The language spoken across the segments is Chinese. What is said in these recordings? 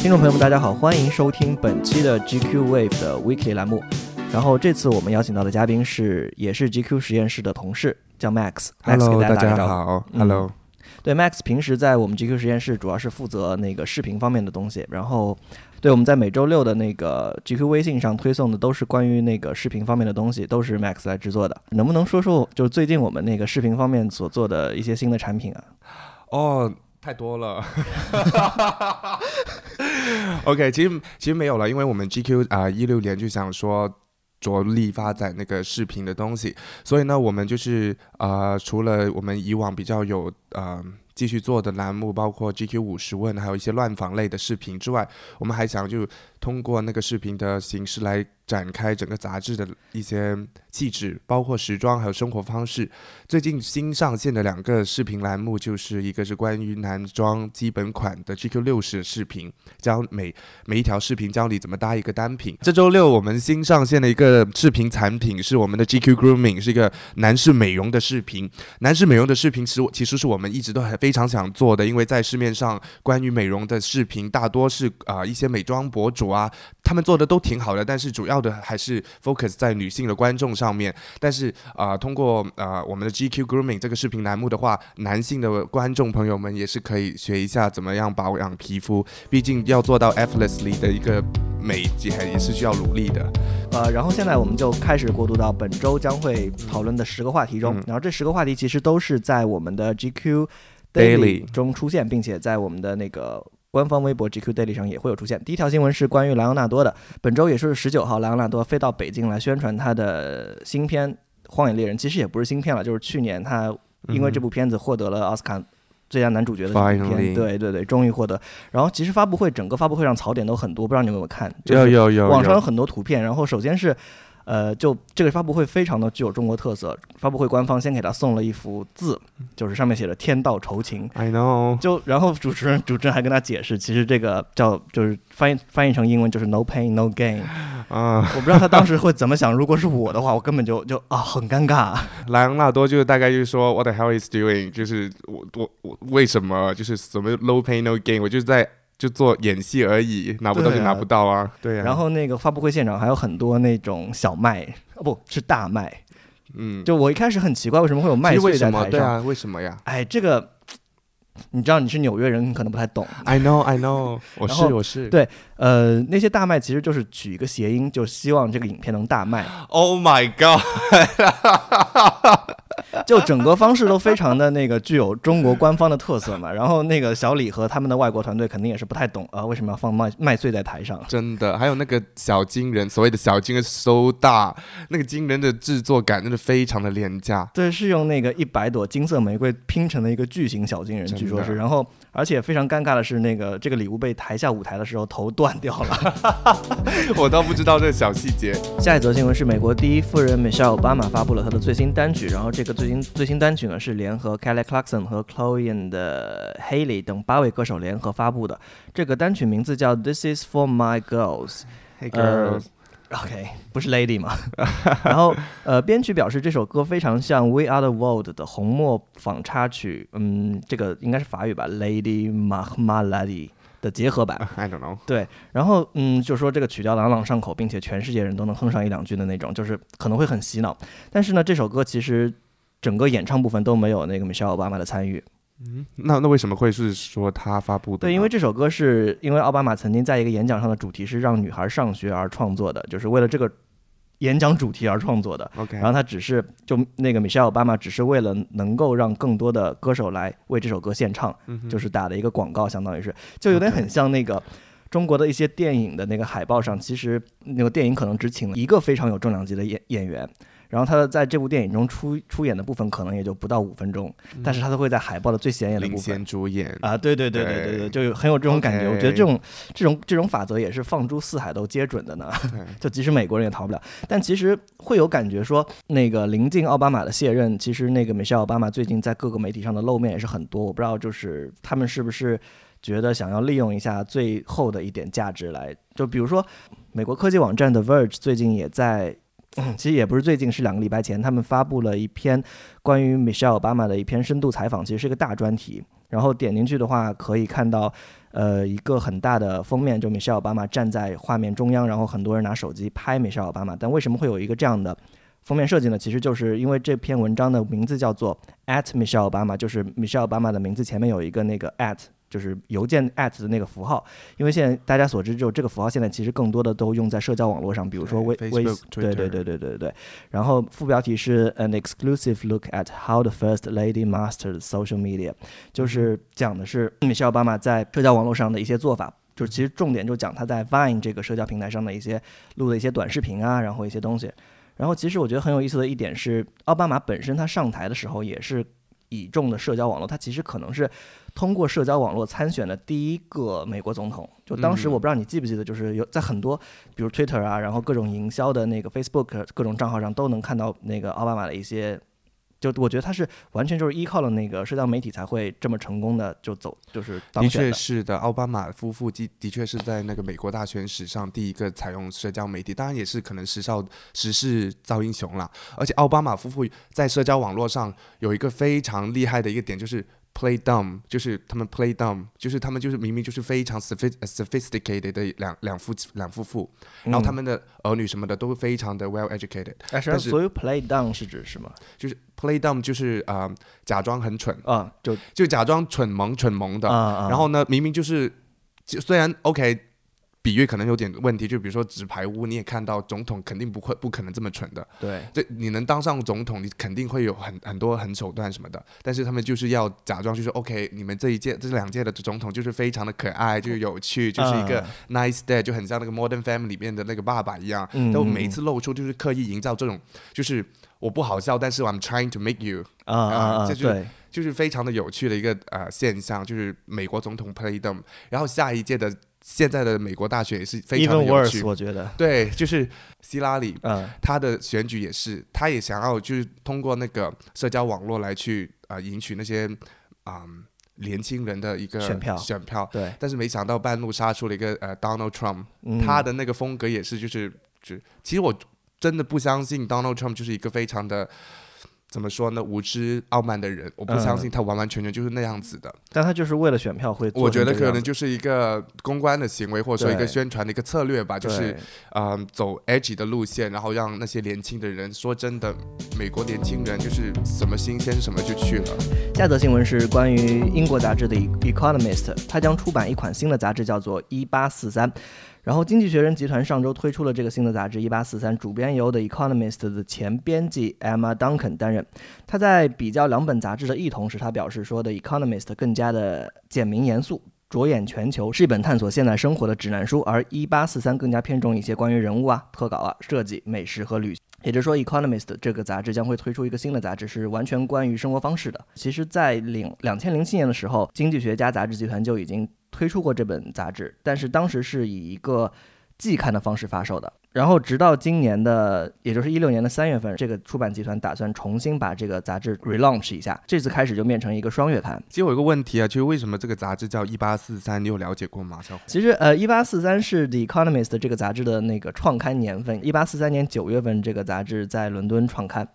听众朋友们，大家好，欢迎收听本期的 GQ Wave 的 Weekly 栏目。然后这次我们邀请到的嘉宾是，也是 GQ 实验室的同事，叫 Max。Hello，给大大家家打个招呼。好。嗯 Hello，对，Max 平时在我们 GQ 实验室主要是负责那个视频方面的东西，然后对我们在每周六的那个 GQ 微信上推送的都是关于那个视频方面的东西，都是 Max 来制作的。能不能说说就是最近我们那个视频方面所做的一些新的产品啊？哦，太多了。OK，其实其实没有了，因为我们 GQ 啊一六年就想说。着力发展那个视频的东西，所以呢，我们就是呃，除了我们以往比较有呃继续做的栏目，包括 GQ 五十问，还有一些乱访类的视频之外，我们还想就通过那个视频的形式来展开整个杂志的一些气质，包括时装还有生活方式。最近新上线的两个视频栏目，就是一个是关于男装基本款的 GQ 六十视频，教每每一条视频教你怎么搭一个单品。这周六我们新上线的一个视频产品是我们的 GQ Grooming，是一个男士美容的视频。男士美容的视频，其实其实是我们一直都很非常想做的，因为在市面上关于美容的视频大多是啊、一些美妆博主啊，他们做的都挺好的，但是主要的还是 focus 在女性的观众上面。但是啊、呃通过呃我们的 GQ Grooming 这个视频栏目的话，男性的观众朋友们也是可以学一下怎么样保养皮肤，毕竟要做到 effortlessly 的一个美，也也是需要努力的。呃，然后现在我们就开始过渡到本周将会讨论的十个话题中，嗯然后这十个话题其实都是在我们的 GQ Daily 中出现，并且在我们的那个官方微博 GQ Daily 上也会有出现。第一条新闻是关于莱昂纳多的，本周也是十九号，莱昂纳多飞到北京来宣传他的新片《荒野猎人》，其实也不是新片了，就是去年他因为这部片子获得了奥斯卡。最佳男主角的这部 Finally 片，对对对，终于获得。然后其实发布会整个发布会上槽点都很多，不知道你们有没有看？就是有有有网上有有很多图片，然后首先是，呃，就这个发布会非常的具有中国特色。发布会官方先给他送了一幅字，就是上面写着“天道酬勤 I know ”，。就然后主持人主持人还跟他解释，其实这个叫就是翻译翻译成英文就是 “no pain no gain”。啊，我不知道他当时会怎么想，如果是我的话，我根本就就啊很尴尬。莱昂纳多就是大概就是说 What the hell is doing？就是我我我为什么就是什么 low pain no gain？我就是在就做演戏而已，拿不到就拿不到啊。对啊。然后那个发布会现场还有很多那种小麦，哦不是大麦。嗯，就我一开始很奇怪，为什么会有麦穗？台上？对啊，为什么呀哎，这个你知道你是纽约人，你可能不太懂。？I know I know，我是我是。对呃，那些大卖其实就是取一个谐音，就希望这个影片能大卖，Oh my god！就整个方式都非常的那个具有中国官方的特色嘛。然后那个小李和他们的外国团队肯定也是不太懂啊、为什么要放麦麦穗在台上？真的，还有那个小金人，所谓的小金人 so 大，那个金人的制作感真的非常的廉价。对，是用那个一百朵金色玫瑰拼成的一个巨型小金人，据说是。然后，而且非常尴尬的是，那个这个礼物被抬下舞台的时候头断掉了。我倒不知道这小细节。下一则新闻是美国第一夫人 Michelle Obama 发布了她的最新单曲，然后这个最新最新单曲呢是联合 Kelly Clarkson 和 Chloe and Haley 等八位歌手联合发布的。这个单曲名字叫 This Is For My Girls。Hey 呃 girls，OK，不是 Lady 嘛？然后呃，编曲表示这首歌非常像《We Are the World》的红墨仿插曲，嗯，这个应该是法语吧，Lady Mahmalady 的结合版。I don't know。对，然后嗯，就说这个曲调朗朗上口，并且全世界人都能哼上一两句的那种，就是可能会很洗脑。但是呢，这首歌其实整个演唱部分都没有那个 Michelle Obama 的参与。嗯，那那为什么会是说他发布的？对，因为这首歌是因为奥巴马曾经在一个演讲上的主题是让女孩上学而创作的，就是为了这个演讲主题而创作的。OK，然后他只是就那个 Michelle Obama 只是为了能够让更多的歌手来为这首歌献唱，嗯就是打的一个广告，相当于是就有点很像那个。中国的一些电影的那个海报上，其实那个电影可能只请了一个非常有重量级的演演员，然后他在这部电影中出出演的部分可能也就不到五分钟，但是他都会在海报的最显眼的部分主演啊，对对对对对对，就有很有这种感觉。我觉得这种这种这种法则也是放诸四海都皆准的呢。就即使美国人也逃不了。但其实会有感觉说，那个临近奥巴马的卸任，其实那个米歇尔奥巴马最近在各个媒体上的露面也是很多。我不知道就是他们是不是觉得想要利用一下最后的一点价值来，就比如说美国科技网站的 Verge 最近也在。其实也不是最近，是两个礼拜前，他们发布了一篇关于 Michelle 奥巴马的一篇深度采访，其实是个大专题。然后点进去的话，可以看到，呃，一个很大的封面，就 Michelle 奥巴马站在画面中央，然后很多人拿手机拍 Michelle 奥巴马。但为什么会有一个这样的封面设计呢？其实就是因为这篇文章的名字叫做 at Michelle 奥巴马，就是 Michelle 奥巴马的名字前面有一个那个 at。就是邮件 at 的那个符号，因为现在大家所知，就这个符号现在其实更多的都用在社交网络上，比如说微微，对对对对对对。然后副标题是 An exclusive look at how the first lady mastered social media，就是讲的是米歇尔·奥巴马在社交网络上的一些做法，就是其实重点就讲他在 Vine 这个社交平台上的一些录的一些短视频啊，然后一些东西。然后其实我觉得很有意思的一点是，奥巴马本身他上台的时候也是倚重的社交网络，他其实可能是。通过社交网络参选的第一个美国总统，就当时我不知道你记不记得，就是有在很多，比如 Twitter 啊，然后各种营销的那个 Facebook 各种账号上都能看到那个奥巴马的一些，就我觉得他是完全就是依靠了那个社交媒体才会这么成功的就走，就是的确是的，奥巴马夫妇的的确是在那个美国大选史上第一个采用社交媒体，当然也是可能时少时势造英雄了，而且奥巴马夫妇在社交网络上有一个非常厉害的一个点就是。Play dumb，就是他们 play dumb，就是他们就是明明就是非常 sophisticated 的两两夫两夫妇，然后他们的儿女什么的都非常的 well educated。但是所有 play dumb 是指什么？就是 play dumb 就是啊假装很蠢啊，就就假装蠢萌蠢萌的，然后呢明明就是就虽然 OK。比喻可能有点问题，就比如说纸牌屋，你也看到总统肯定不会不可能这么蠢的。对，这你能当上总统，你肯定会有很很多很手段什么的。但是他们就是要假装，就是 OK，你们这一届这两届的总统就是非常的可爱，就是有趣，就是一个 nice dad，就很像那个 Modern Family 里面的那个爸爸一样。嗯。都每一次露出就是刻意营造这种，就是我不好笑，但是 I'm trying to make you 啊啊啊！对，就是非常的有趣的一个呃现象，就是美国总统 play them，然后下一届的。现在的美国大学也是非常有趣，我觉得。对，就是希拉里，嗯，他的选举也是，他也想要就是通过那个社交网络来去啊赢取那些啊年轻人的一个选票，选票，对，但是没想到半路杀出了一个呃 Donald Trump，他的那个风格也是就是就其实我真的不相信 Donald Trump 就是一个非常的。怎么说呢？无知傲慢的人，我不相信他完完全全就是那样子的。但他就是为了选票会。我觉得可能就是一个公关的行为，或者说一个宣传的一个策略吧。就是，嗯，走 edge 的路线，然后让那些年轻的人，说真的，美国年轻人就是什么新鲜什么就去了。下则新闻是关于英国杂志的 Economist，它将出版一款新的杂志，叫做一八四三。然后，经济学人集团上周推出了这个新的杂志《一八四三》，主编由 The Economist 的前编辑 Emma Duncan 担任。他在比较两本杂志的异同时，他表示说，《The Economist》更加的简明严肃，着眼全球，是一本探索现代生活的指南书；而《一八四三》更加偏重一些关于人物啊、特稿啊、设计、美食和旅行。也就是说，《Economist》这个杂志将会推出一个新的杂志，是完全关于生活方式的。其实，在零两千零七年的时候，《经济学家》杂志集团就已经。推出过这本杂志，但是当时是以一个季刊的方式发售的。然后直到今年的，也就是一六年的三月份，这个出版集团打算重新把这个杂志 relaunch 一下。这次开始就变成一个双月刊。其实我有个问题啊，就是为什么这个杂志叫一八四三？你有了解过吗？其实呃，一八四三是 The Economist 这个杂志的那个创刊年份。一八四三年九月份，这个杂志在伦敦创刊。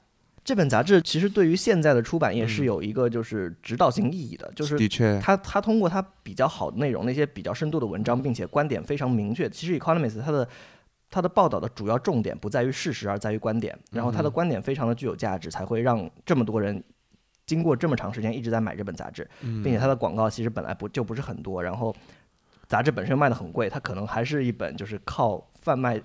这本杂志其实对于现在的出版业是有一个就是指导性意义的，就是的确，它它通过它比较好的内容，那些比较深度的文章，并且观点非常明确。其实《Economist》它的它的报道的主要重点不在于事实，而在于观点。然后它的观点非常的具有价值，才会让这么多人经过这么长时间一直在买这本杂志，并且它的广告其实本来不就不是很多，然后杂志本身卖的很贵，它可能还是一本就是靠贩卖。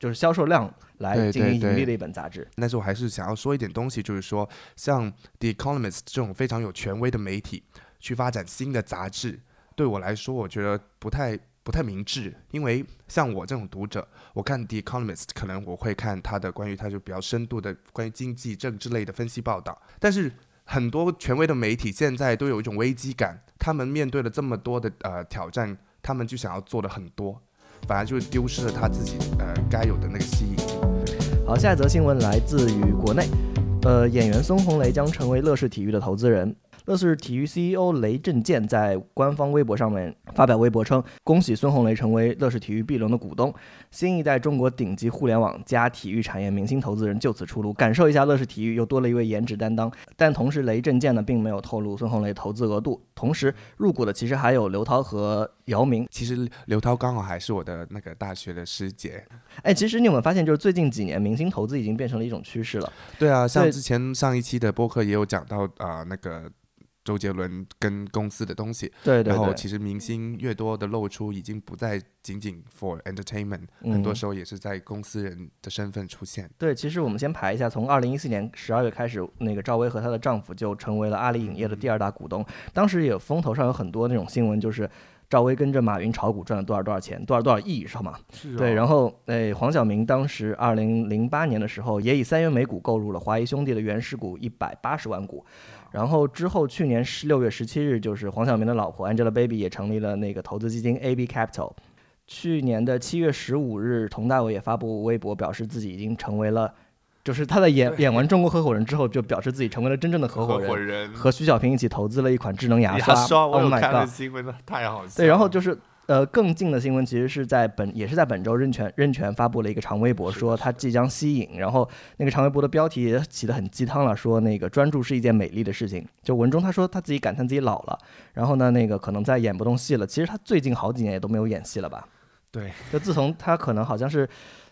就是销售量来进行盈利的一本杂志。但是我还是想要说一点东西，就是说，像 The Economist 这种非常有权威的媒体去发展新的杂志，对我来说，我觉得不太不太明智。因为像我这种读者，我看 The Economist，可能我会看他的关于他就比较深度的关于经济、政治类的分析报道。但是很多权威的媒体现在都有一种危机感，他们面对了这么多的呃挑战，他们就想要做的很多。反而就是丢失了他自己呃该有的那个吸引力。好，下一则新闻来自于国内，呃，演员孙红雷将成为乐视体育的投资人。乐视体育 CEO 雷震健在官方微博上面发表微博称：“恭喜孙红雷成为乐视体育 B 轮的股东，新一代中国顶级互联网加体育产业明星投资人就此出炉，感受一下乐视体育又多了一位颜值担当。”但同时，雷震健呢并没有透露孙红雷投资额度。同时入股的其实还有刘涛和姚明。其实刘涛刚好还是我的那个大学的师姐。哎，其实你有没有发现，就是最近几年明星投资已经变成了一种趋势了？对啊，像之前上一期的播客也有讲到啊，那个。周杰伦跟公司的东西，对对，对然后其实明星越多的露出，已经不再仅仅 for entertainment，很多时候也是在公司人的身份出现。对，其实我们先排一下，从二零一四年十二月开始，那个赵薇和她的丈夫就成为了阿里影业的第二大股东。当时也风头上有很多那种新闻，就是赵薇跟着马云炒股赚了多少多少钱，多少多少亿，是吗？是对，然后诶，黄晓明当时二零零八年的时候，也以三元每股购入了华谊兄弟的原始股一百八十万股。然后之后，去年十六月十七日，就是黄晓明的老婆 Angelababy 也成立了那个投资基金 AB Capital。去年的七月十五日，佟大为也发布微博表示自己已经成为了，就是他在演演完《中国合伙人》之后，就表示自己成为了真正的合伙人，和徐小平一起投资了一款智能牙刷。Oh my god！新闻太好笑。对，然后就是。呃，更近的新闻其实是在本，也是在本周，任泉任泉发布了一个长微博，说他即将息影，然后那个长微博的标题也起得很鸡汤了，说那个专注是一件美丽的事情。就文中他说他自己感叹自己老了，然后呢，那个可能再演不动戏了。其实他最近好几年也都没有演戏了吧？对，就自从他可能好像是。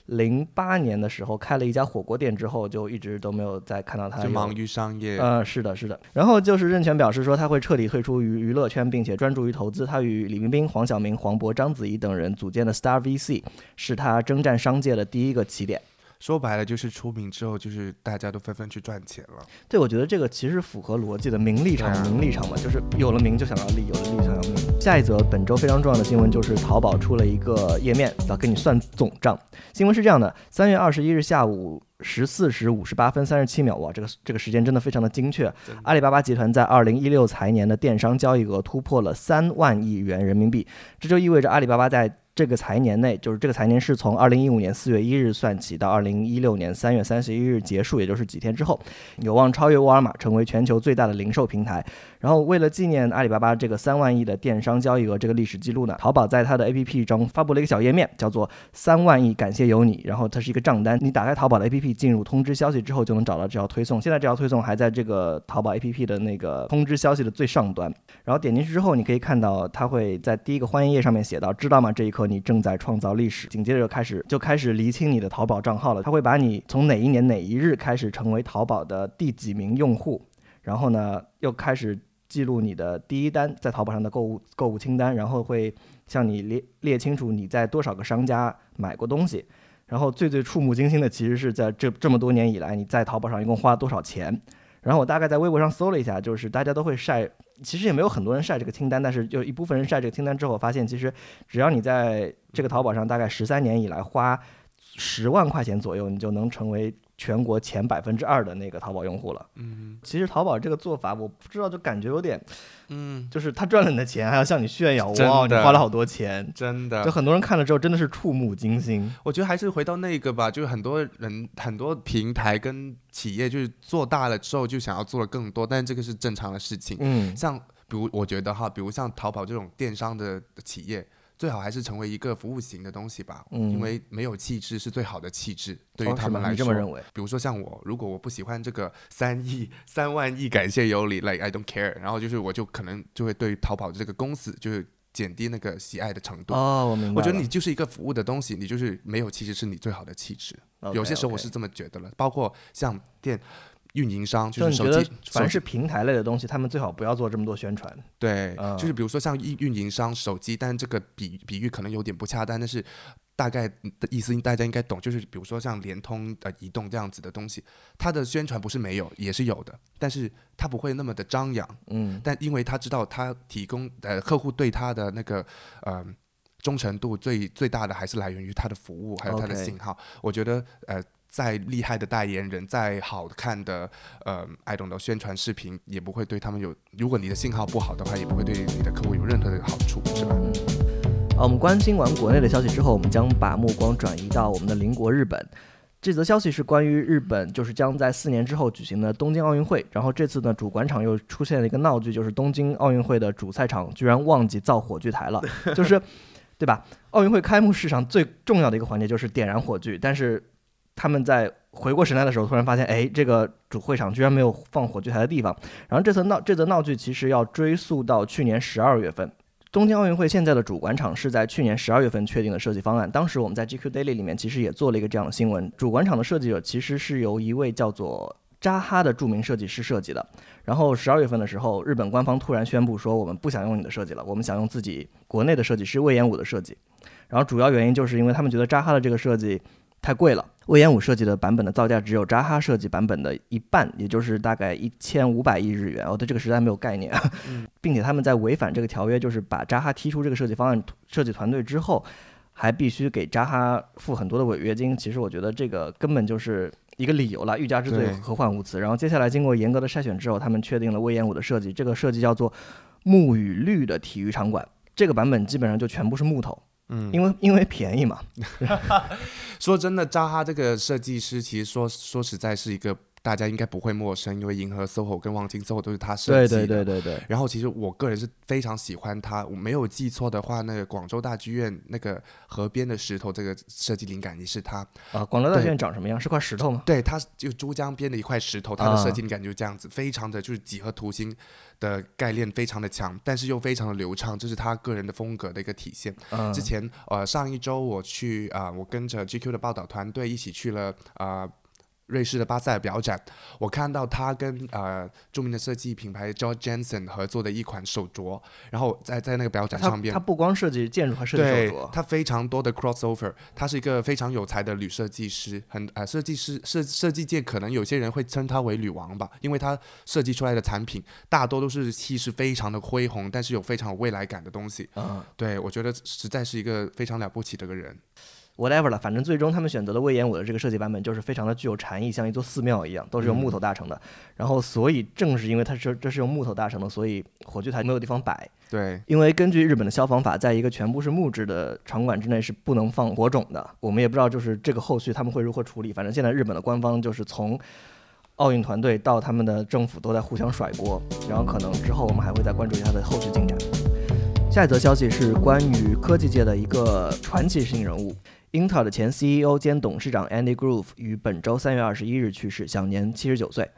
零八年的时候开了一家火锅店之后，就一直都没有再看到他。就忙于商业。呃，是的，是的。然后就是任泉表示说，他会彻底退出娱娱乐圈，并且专注于投资。他与李冰冰、黄晓明、黄渤、章子怡等人组建的 Star VC，是他征战商界的第一个起点。说白了就是出名之后，就是大家都纷纷去赚钱了。对，我觉得这个其实符合逻辑的，名利场，名利场嘛，就是有了名就想要利，有了利想要名。下一则本周非常重要的新闻就是淘宝出了一个页面，要给你算总账。新闻是这样的：三月二十一日下午十四时五十八分三十七秒，哇，这个这个时间真的非常的精确。阿里巴巴集团在二零一六财年的电商交易额突破了三万亿元人民币，这就意味着阿里巴巴在这个财年内，就是这个财年是从二零一五年四月一日算起到二零一六年三月三十一日结束，也就是几天之后，有望超越沃尔玛，成为全球最大的零售平台。然后，为了纪念阿里巴巴这个三万亿的电商交易额这个历史记录呢，淘宝在它的 APP 中发布了一个小页面，叫做“三万亿感谢有你”。然后它是一个账单，你打开淘宝的 APP，进入通知消息之后，就能找到这条推送。现在这条推送还在这个淘宝 APP 的那个通知消息的最上端。然后点进去之后，你可以看到它会在第一个欢迎页上面写到：“知道吗？这一刻你正在创造历史。”紧接着就开始就开始厘清你的淘宝账号了。它会把你从哪一年哪一日开始成为淘宝的第几名用户，然后呢又开始。记录你的第一单在淘宝上的购物购物清单，然后会向你列列清楚你在多少个商家买过东西，然后最最触目惊心的其实是在这这么多年以来你在淘宝上一共花了多少钱。然后我大概在微博上搜了一下，就是大家都会晒，其实也没有很多人晒这个清单，但是就一部分人晒这个清单之后，发现其实只要你在这个淘宝上大概十三年以来花十万块钱左右，你就能成为。全国前百分之二的那个淘宝用户了。嗯，其实淘宝这个做法，我不知道，就感觉有点，嗯，就是他赚了你的钱，还要向你炫耀，哇，你花了好多钱，真的。就很多人看了之后，真的是触目惊心。我觉得还是回到那个吧，就是很多人、很多平台跟企业，就是做大了之后，就想要做的更多，但这个是正常的事情。嗯，像比如我觉得哈，比如像淘宝这种电商的企业。最好还是成为一个服务型的东西吧，因为没有气质是最好的气质，对于他们来说。这么认为？比如说像我，如果我不喜欢这个三亿、三万亿，感谢有你，like I don't care，然后就是我就可能就会对淘宝这个公司就是减低那个喜爱的程度。哦，我明白。我觉得你就是一个服务的东西，你就是没有气质是你最好的气质。有些时候我是这么觉得了，包括像店。运营商就是手机，凡是平台类的东西，他们最好不要做这么多宣传。对，就是比如说像运运营商手机，但这个比比喻可能有点不恰当，但是大概的意思大家应该懂。就是比如说像联通、呃移动这样子的东西，它的宣传不是没有，也是有的，但是它不会那么的张扬。嗯。但因为他知道他提供呃客户对他的那个呃忠诚度最最大的还是来源于他的服务，还有他的信号。我觉得呃。再厉害的代言人，再好看的呃，I don't know 宣传视频，也不会对他们有。如果你的信号不好的话，也不会对你的客户有任何的好处，是吧？好，我们关心完国内的消息之后，我们将把目光转移到我们的邻国日本。这则消息是关于日本，就是将在四年之后举行的东京奥运会。然后这次呢，主管场又出现了一个闹剧，就是东京奥运会的主赛场居然忘记造火炬台了，就是，对吧？奥运会开幕式上最重要的一个环节就是点燃火炬，但是他们在回过神来的时候，突然发现，哎，这个主会场居然没有放火炬台的地方。然后这则闹这则闹剧其实要追溯到去年十二月份。东京奥运会现在的主管场是在去年十二月份确定的设计方案。当时我们在 GQ Daily 里面其实也做了一个这样的新闻。主管场的设计者其实是由一位叫做扎哈的著名设计师设计的。然后十二月份的时候，日本官方突然宣布说，我们不想用你的设计了，我们想用自己国内的设计师魏延武的设计。然后主要原因就是因为他们觉得扎哈的这个设计。太贵了，魏延武设计的版本的造价只有扎哈设计版本的一半，也就是大概一千五百亿日元。我对这个实在没有概念，并且他们在违反这个条约，就是把扎哈踢出这个设计方案设计团队之后，还必须给扎哈付很多的违约金。其实我觉得这个根本就是一个理由了，欲加之罪，何患无辞。然后接下来经过严格的筛选之后，他们确定了魏延武的设计，这个设计叫做木与绿的体育场馆。这个版本基本上就全部是木头。嗯，因为因为便宜嘛。说真的，扎哈这个设计师，其实说说实在是一个。大家应该不会陌生，因为银河 SOHO 跟望京 SOHO 都是他设计的。对对对对对。然后其实我个人是非常喜欢他，我没有记错的话，那个广州大剧院那个河边的石头，这个设计灵感也是他。啊，广州大剧院长什么样？是块石头吗？对，它就珠江边的一块石头，它的设计灵感就是这样子，非常的就是几何图形的概念非常的强，但是又非常的流畅，这是他个人的风格的一个体现。之前呃上一周我去啊，我跟着 GQ 的报道团队一起去了啊。瑞士的巴塞尔表展，我看到他跟呃著名的设计品牌 George Jensen 合作的一款手镯，然后在在那个表展上边，他不光设计建筑，还设计手镯。他非常多的 crossover，他是一个非常有才的女设计师，很呃设计师设设计界可能有些人会称他为女王吧，因为他设计出来的产品大多都是气势非常的恢宏，但是有非常有未来感的东西。嗯，对我觉得实在是一个非常了不起的个人。Whatever 了，反正最终他们选择的魏延武的这个设计版本就是非常的具有禅意，像一座寺庙一样，都是用木头搭成的。然后，所以正是因为它是这是用木头搭成的，所以火炬台没有地方摆。对，因为根据日本的消防法，在一个全部是木质的场馆之内是不能放火种的。我们也不知道就是这个后续他们会如何处理。反正现在日本的官方就是从奥运团队到他们的政府都在互相甩锅，然后可能之后我们还会再关注一下它的后续进展。下一则消息是关于科技界的一个传奇性人物。英特尔的前 CEO 兼董事长 Andy Grove 于本周三月二十一日去世，享年七十九岁。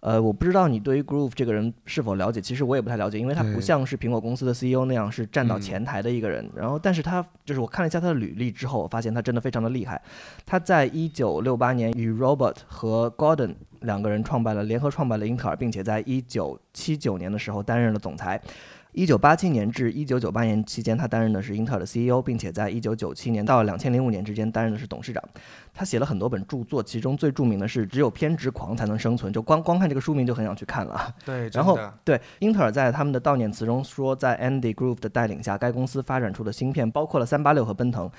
呃，我不知道你对于 Grove 这个人是否了解，其实我也不太了解，因为他不像是苹果公司的 CEO 那样是站到前台的一个人。然后，但是他就是我看了一下他的履历之后，我发现他真的非常的厉害。他在一九六八年与 Robert 和 Gordon 两个人创办了联合创办了英特尔，并且在一九七九年的时候担任了总裁。一九八七年至一九九八年期间，他担任的是英特尔的 CEO，并且在一九九七年到两千零五年之间担任的是董事长。他写了很多本著作，其中最著名的是《只有偏执狂才能生存》，就光光看这个书名就很想去看了。对，然后对英特尔在他们的悼念词中说，在 Andy Grove 的带领下，该公司发展出的芯片包括了三八六和奔腾。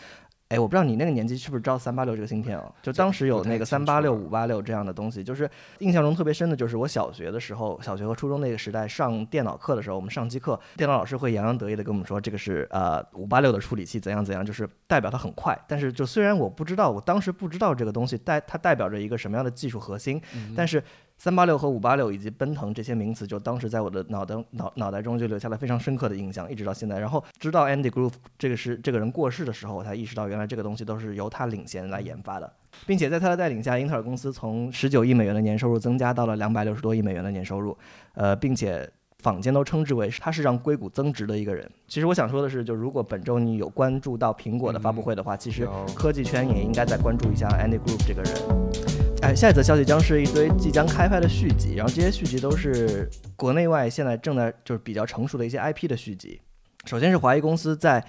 哎，我不知道你那个年纪是不是知道三八六这个芯片哦？就当时有那个三八六、五八六这样的东西，就是印象中特别深的，就是我小学的时候，小学和初中那个时代上电脑课的时候，我们上机课，电脑老师会洋洋得意的跟我们说，这个是呃五八六的处理器，怎样怎样，就是代表它很快。但是就虽然我不知道，我当时不知道这个东西代它代表着一个什么样的技术核心，但是。三八六和五八六以及奔腾这些名词，就当时在我的脑袋脑脑袋中就留下了非常深刻的印象，一直到现在。然后知道 Andy Grove 这个是这个人过世的时候，我才意识到原来这个东西都是由他领衔来研发的，并且在他的带领下，英特尔公司从十九亿美元的年收入增加到了两百六十多亿美元的年收入，呃，并且坊间都称之为他是让硅谷增值的一个人。其实我想说的是，就如果本周你有关注到苹果的发布会的话，其实科技圈也应该再关注一下 Andy Grove 这个人。下一则消息将是一堆即将开拍的续集，然后这些续集都是国内外现在正在就是比较成熟的一些 IP 的续集。首先是华谊公司在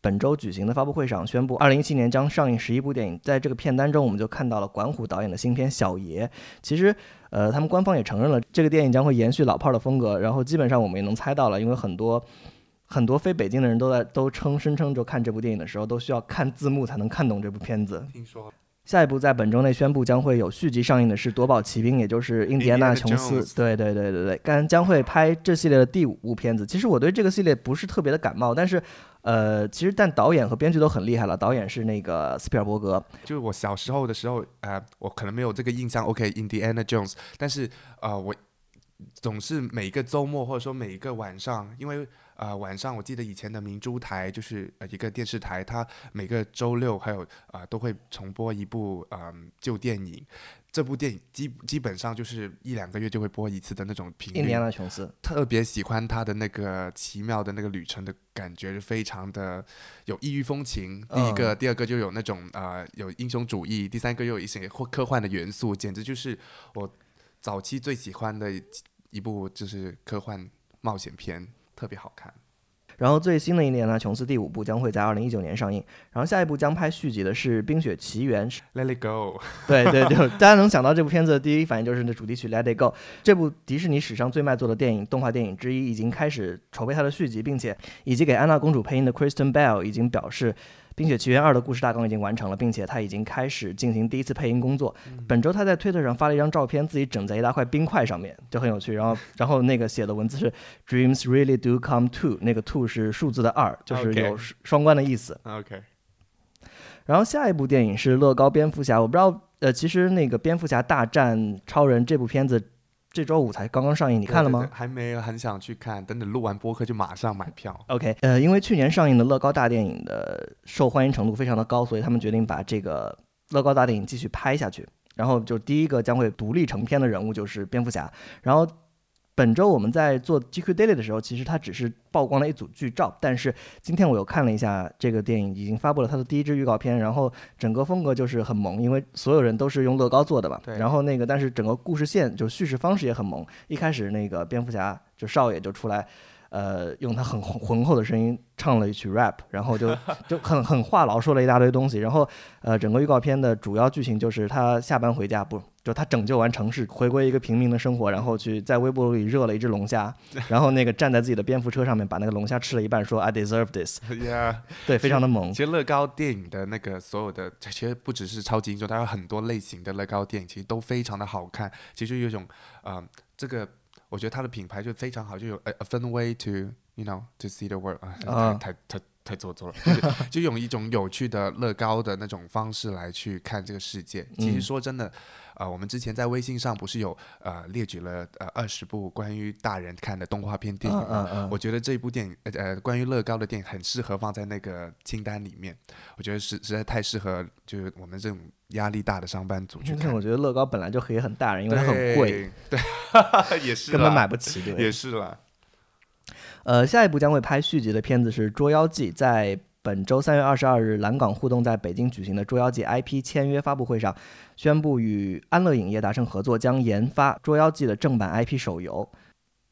本周举行的发布会上宣布，二零一七年将上映十一部电影。在这个片单中，我们就看到了管虎导演的新片《小爷》。其实，呃，他们官方也承认了这个电影将会延续老炮的风格。然后基本上我们也能猜到了，因为很多很多非北京的人都在都称声称，就看这部电影的时候都需要看字幕才能看懂这部片子。听说。下一部在本周内宣布将会有续集上映的是《夺宝奇兵》，也就是印第安纳琼斯。对对对对对，将将会拍这系列的第五部片子。其实我对这个系列不是特别的感冒，但是呃，其实但导演和编剧都很厉害了。导演是那个斯皮尔伯格，就是我小时候的时候，呃，我可能没有这个印象。OK，Indiana、Jones，但是呃，我总是每个周末或者说每一个晚上，因为呃晚上我记得以前的明珠台就是呃一个电视台，它每个周六还有呃都会重播一部嗯、旧电影。这部电影基基本上就是一两个月就会播一次的那种频率印第安，纳琼斯。特别喜欢他的那个奇妙的那个旅程的感觉，就非常的有异域风情。第一个，第二个就有那种呃有英雄主义，第三个又有一些或科幻的元素，简直就是我早期最喜欢的一部就是科幻冒险片，特别好看。然后最新的《一年呢琼斯》第五部将会在二零一九年上映，然后下一部将拍续集的是《冰雪奇缘》。Let it go，对对，对大家能想到这部片子的第一反应就是那主题曲《Let It Go》。这部迪士尼史上最卖座的电影动画电影之一，已经开始筹备它的续集，并且以及给安娜公主配音的 Kristen Bell 已经表示，《冰雪奇缘二》的故事大纲已经完成了，并且他已经开始进行第一次配音工作。本周他在推特上发了一张照片，自己整在一大块冰块上面，就很有趣。然后 然后那个写的文字是 “Dreams really do come true”，那个 “two” 是数字的二，就是有双关的意思。OK，然后下一部电影是乐高蝙蝠侠，我不知道，呃，其实那个蝙蝠侠大战超人这部片子这周五才刚刚上映，你看了吗对对对还没有，很想去看，等等录完播客就马上买票。？OK，呃，因为去年上映的乐高大电影的受欢迎程度非常的高，所以他们决定把这个乐高大电影继续拍下去。然后就第一个将会独立成片的人物就是蝙蝠侠。然后本周我们在做 GQ Daily 的时候，其实它只是曝光了一组剧照，但是今天我又看了一下这个电影，已经发布了它的第一支预告片，然后整个风格就是很萌，因为所有人都是用乐高做的嘛。对然后那个，但是整个故事线就叙事方式也很萌。一开始那个蝙蝠侠就少爷就出来。呃，用他很浑浑厚的声音唱了一曲 rap，然后就 就很很话痨说了一大堆东西，然后呃，整个预告片的主要剧情就是他下班回家，不就他拯救完城市，回归一个平民的生活，然后去在微波炉里热了一只龙虾，然后那个站在自己的蝙蝠车上面，把那个龙虾吃了一半，说 I deserve this，yeah，对，非常的猛其。实乐高电影的那个所有的，其实不只是超级英雄，它有很多类型的乐高电影，其实都非常的好看。其实有一种，呃，这个我觉得它的品牌就非常好，就有 a, a fun way to you know to see the world 啊，啊太太太太做作了，就是 就用一种有趣的乐高的那种方式来去看这个世界。其实嗯说真的。呃，我们之前在微信上不是有呃列举了呃二十部关于大人看的动画片电影嗯吗？嗯嗯，我觉得这一部电影，呃呃，关于乐高的电影很适合放在那个清单里面。我觉得实实在太适合，就是我们这种压力大的上班族去看。我觉得乐高本来就可以很大人，因为它很贵，对，对，也是根本买不起，对。也是了。呃，下一部将会拍续集的片子是《捉妖记》，在本周三月二十二日，蓝港互动在北京举行的《捉妖记》IP 签约发布会上，宣布与安乐影业达成合作，将研发《捉妖记》的正版 IP 手游。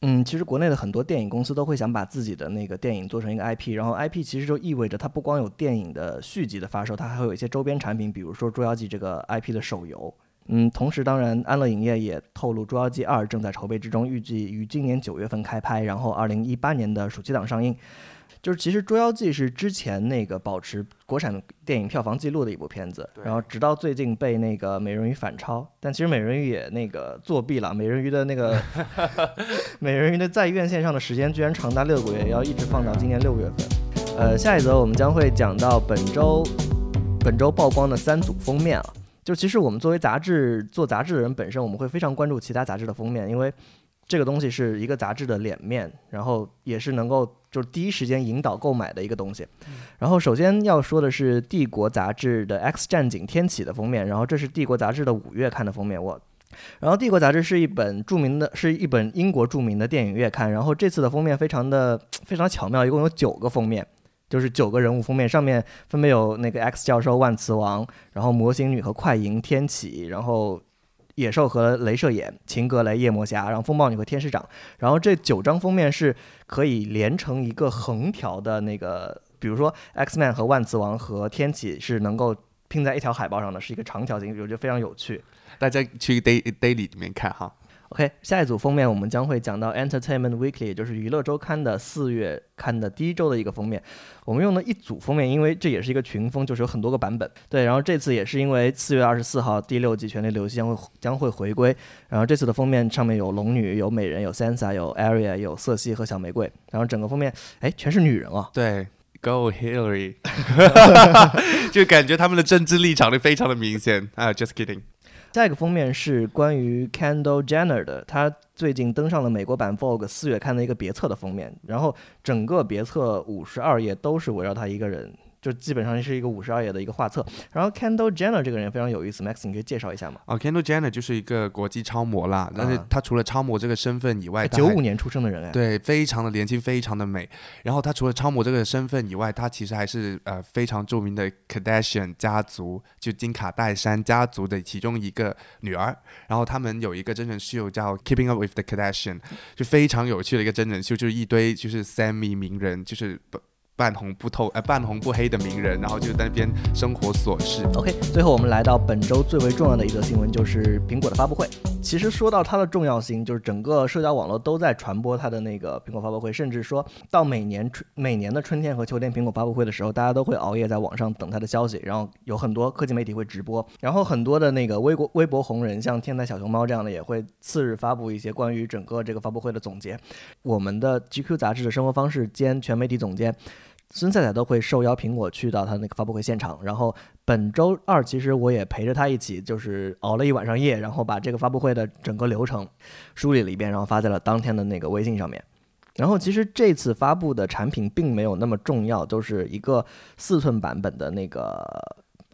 嗯，其实国内的很多电影公司都会想把自己的那个电影做成一个 IP，然后 IP 其实就意味着它不光有电影的续集的发售，它还会有一些周边产品，比如说《捉妖记》这个 IP 的手游。嗯，同时，当然，安乐影业也透露，《捉妖记二》正在筹备之中，预计于今年九月份开拍，然后二零一八年的暑期档上映。就是其实《捉妖记》是之前那个保持国产电影票房记录的一部片子，然后直到最近被那个美人鱼反超，但其实美人鱼也那个作弊了，美人鱼的那个 美人鱼的在院线上的时间居然长达六个月，要一直放到今年六月份。呃，下一则我们将会讲到本周本周曝光的三组封面啊。就其实我们作为杂志做杂志的人本身，我们会非常关注其他杂志的封面，因为这个东西是一个杂志的脸面，然后也是能够就是第一时间引导购买的一个东西。然后首先要说的是帝国杂志的《X 战警：天启》的封面，然后这是帝国杂志的五月刊的封面，我。然后帝国杂志是一本著名的，是一本英国著名的电影月刊。然后这次的封面非常的非常巧妙，一共有九个封面，就是九个人物封面，上面分别有那个 X 教授、万磁王，然后魔形女和快银、天启，然后野兽和镭射眼、秦格雷、夜魔侠，然后风暴女和天使长。然后这九张封面是可以连成一个横条的那个，比如说 X Man 和万磁王和天启是能够拼在一条海报上的，是一个长条形，我觉得非常有趣。大家去 day daily 里面看哈。OK，下一组封面我们将会讲到 Entertainment Weekly，也就是娱乐周刊的四月刊的第一周的一个封面。我们用了一组封面，因为这也是一个群封，就是有很多个版本。对，然后这次也是因为四月二十四号第六季《权力的游戏》将会将会回归，然后这次的封面上面有龙女、有美人、有 Sansa、有 Arya、有瑟西和小玫瑰，然后整个封面哎全是女人啊。对，Go Hillary，就感觉他们的政治立场就非常的明显啊。Just kidding。下一个封面是关于 Kendall Jenner 的，他最近登上了美国版 Vogue 四月刊的一个别册的封面，然后整个别册五十二页都是围绕他一个人。就基本上是一个五十二页的一个画册，然后 Kendall Jenner 这个人非常有意思，Max 你可以介绍一下吗？哦，Kendall Jenner 就是一个国际超模啦，但是他除了超模这个身份以外，九五年出生的人哎，对，非常的年轻，非常的美。然后他除了超模这个身份以外，他其实还是呃非常著名的 Kardashian 家族，就金卡戴珊家族的其中一个女儿。然后他们有一个真人秀叫 Keeping Up with the Kardashian，就非常有趣的一个真人秀，就是一堆就是 semi 名人，就是不。半红不透，呃，半红不黑的名人，然后就在那边生活琐事。OK，最后我们来到本周最为重要的一则新闻，就是苹果的发布会。其实说到它的重要性，就是整个社交网络都在传播它的那个苹果发布会，甚至说到每年春每年的春天和秋天苹果发布会的时候，大家都会熬夜在网上等它的消息，然后有很多科技媒体会直播，然后很多的那个微博微博红人，像天才小熊猫这样的，也会次日发布一些关于整个这个发布会的总结。我们的 GQ 杂志的生活方式兼全媒体总监。孙赛赛都会受邀苹果去到他那个发布会现场，然后本周二其实我也陪着他一起，就是熬了一晚上夜，然后把这个发布会的整个流程梳理了一遍，然后发在了当天的那个微信上面。然后其实这次发布的产品并没有那么重要，都是一个四寸版本的那个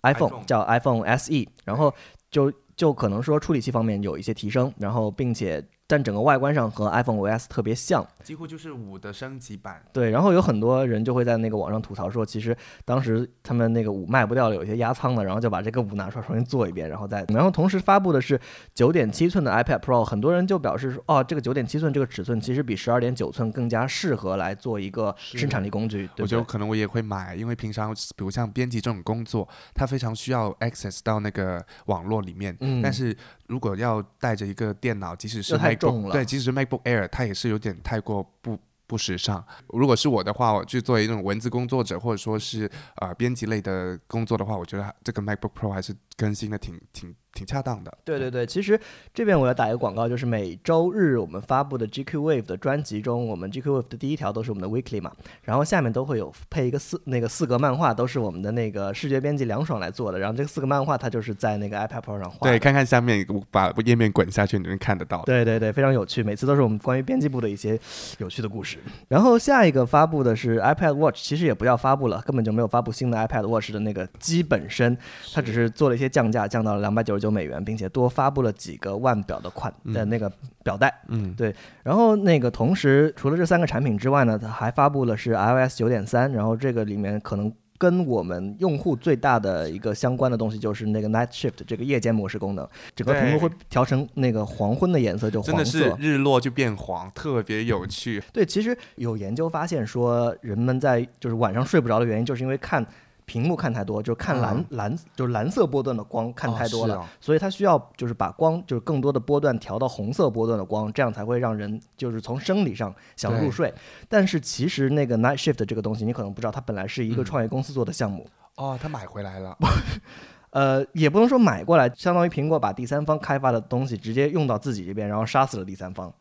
iPhone，叫 iPhone SE，然后就就可能说处理器方面有一些提升，然后并且。但整个外观上和 iPhone OS 特别像，几乎就是五的升级版。对，然后有很多人就会在那个网上吐槽说，其实当时他们那个五卖不掉了，有些压仓了，然后就把这个五拿出来重新做一遍，然后再，然后同时发布的是九点七寸的 iPad Pro，很多人就表示说，哦，这个九点七寸这个尺寸其实比十二点九寸更加适合来做一个生产力工具。我觉得可能我也会买，因为平常比如像编辑这种工作，它非常需要 access 到那个网络里面，嗯，但是如果要带着一个电脑，即使是重了，对，即使是 MacBook Air，它也是有点太过不不时尚。如果是我的话，我去作为一种文字工作者，或者说是呃编辑类的工作的话，我觉得这个 MacBook Pro 还是更新的挺挺。挺恰当的，对对对，其实这边我要打一个广告，就是每周日我们发布的 GQ Wave 的专辑中，我们 GQ Wave 的第一条都是我们的 Weekly 嘛，然后下面都会有配一个四那个四格漫画，都是我们的那个视觉编辑梁爽来做的，然后这个四个漫画它就是在那个 iPad Pro 上画，对，看看下面把页面滚下去，你能看得到，对对对，非常有趣，每次都是我们关于编辑部的一些有趣的故事。然后下一个发布的是 iPad Watch，其实也不叫发布了，根本就没有发布新的 iPad Watch 的那个机本身，它只是做了一些降价，降到了两百九十九美元，并且多。发布了几个腕表的款的那个表带，嗯，对。然后那个同时，除了这三个产品之外呢，它还发布了是 iOS 九点三。然后这个里面可能跟我们用户最大的一个相关的东西就是那个 Night Shift 这个夜间模式功能，整个屏幕会调成那个黄昏的颜色，就黄色，日落就变黄，特别有趣。对，其实有研究发现说，人们在就是晚上睡不着的原因，就是因为看。屏幕看太多，就是看蓝蓝，就是蓝色波段的光看太多了，所以它需要就是把光就是更多的波段调到红色波段的光，这样才会让人就是从生理上想入睡。但是其实那个 Night Shift 这个东西，你可能不知道，它本来是一个创业公司做的项目。哦，他买回来了。呃，也不能说买过来，相当于苹果把第三方开发的东西直接用到自己这边，然后杀死了第三方。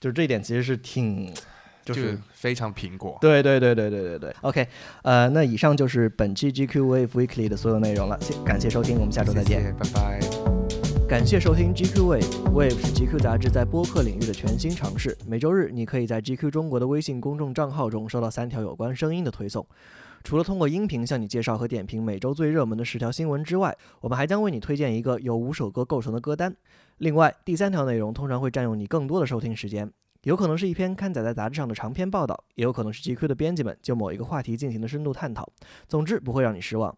就是这一点其实是挺。就是非常苹果，对对对对对对对。OK，呃，那以上就是本期 GQ Wave Weekly 的所有内容了，谢感谢收听，我们下周再见，拜拜。感谢收听 GQ Wave，Wave 是 GQ 杂志在播客领域的全新尝试。每周日你可以在 GQ 中国的微信公众账号中收到三条有关声音的推送，除了通过音频向你介绍和点评每周最热门的十条新闻之外，我们还将为你推荐一个由五首歌构成的歌单。另外，第三条内容通常会占用你更多的收听时间。有可能是一篇刊载在杂志上的长篇报道，也有可能是 GQ 的编辑们就某一个话题进行的深度探讨。总之不会让你失望。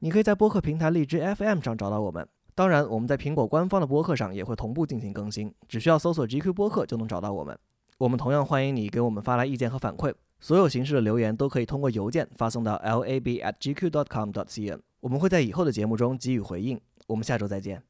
你可以在播客平台荔枝 FM 上找到我们，当然我们在苹果官方的播客上也会同步进行更新，只需要搜索 GQ 播客就能找到我们。我们同样欢迎你给我们发来意见和反馈，所有形式的留言都可以通过邮件发送到 lab@gq.com.cn，我们会在以后的节目中给予回应。我们下周再见。